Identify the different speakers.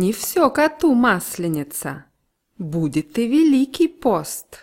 Speaker 1: Не все коту масленица, будет и великий пост.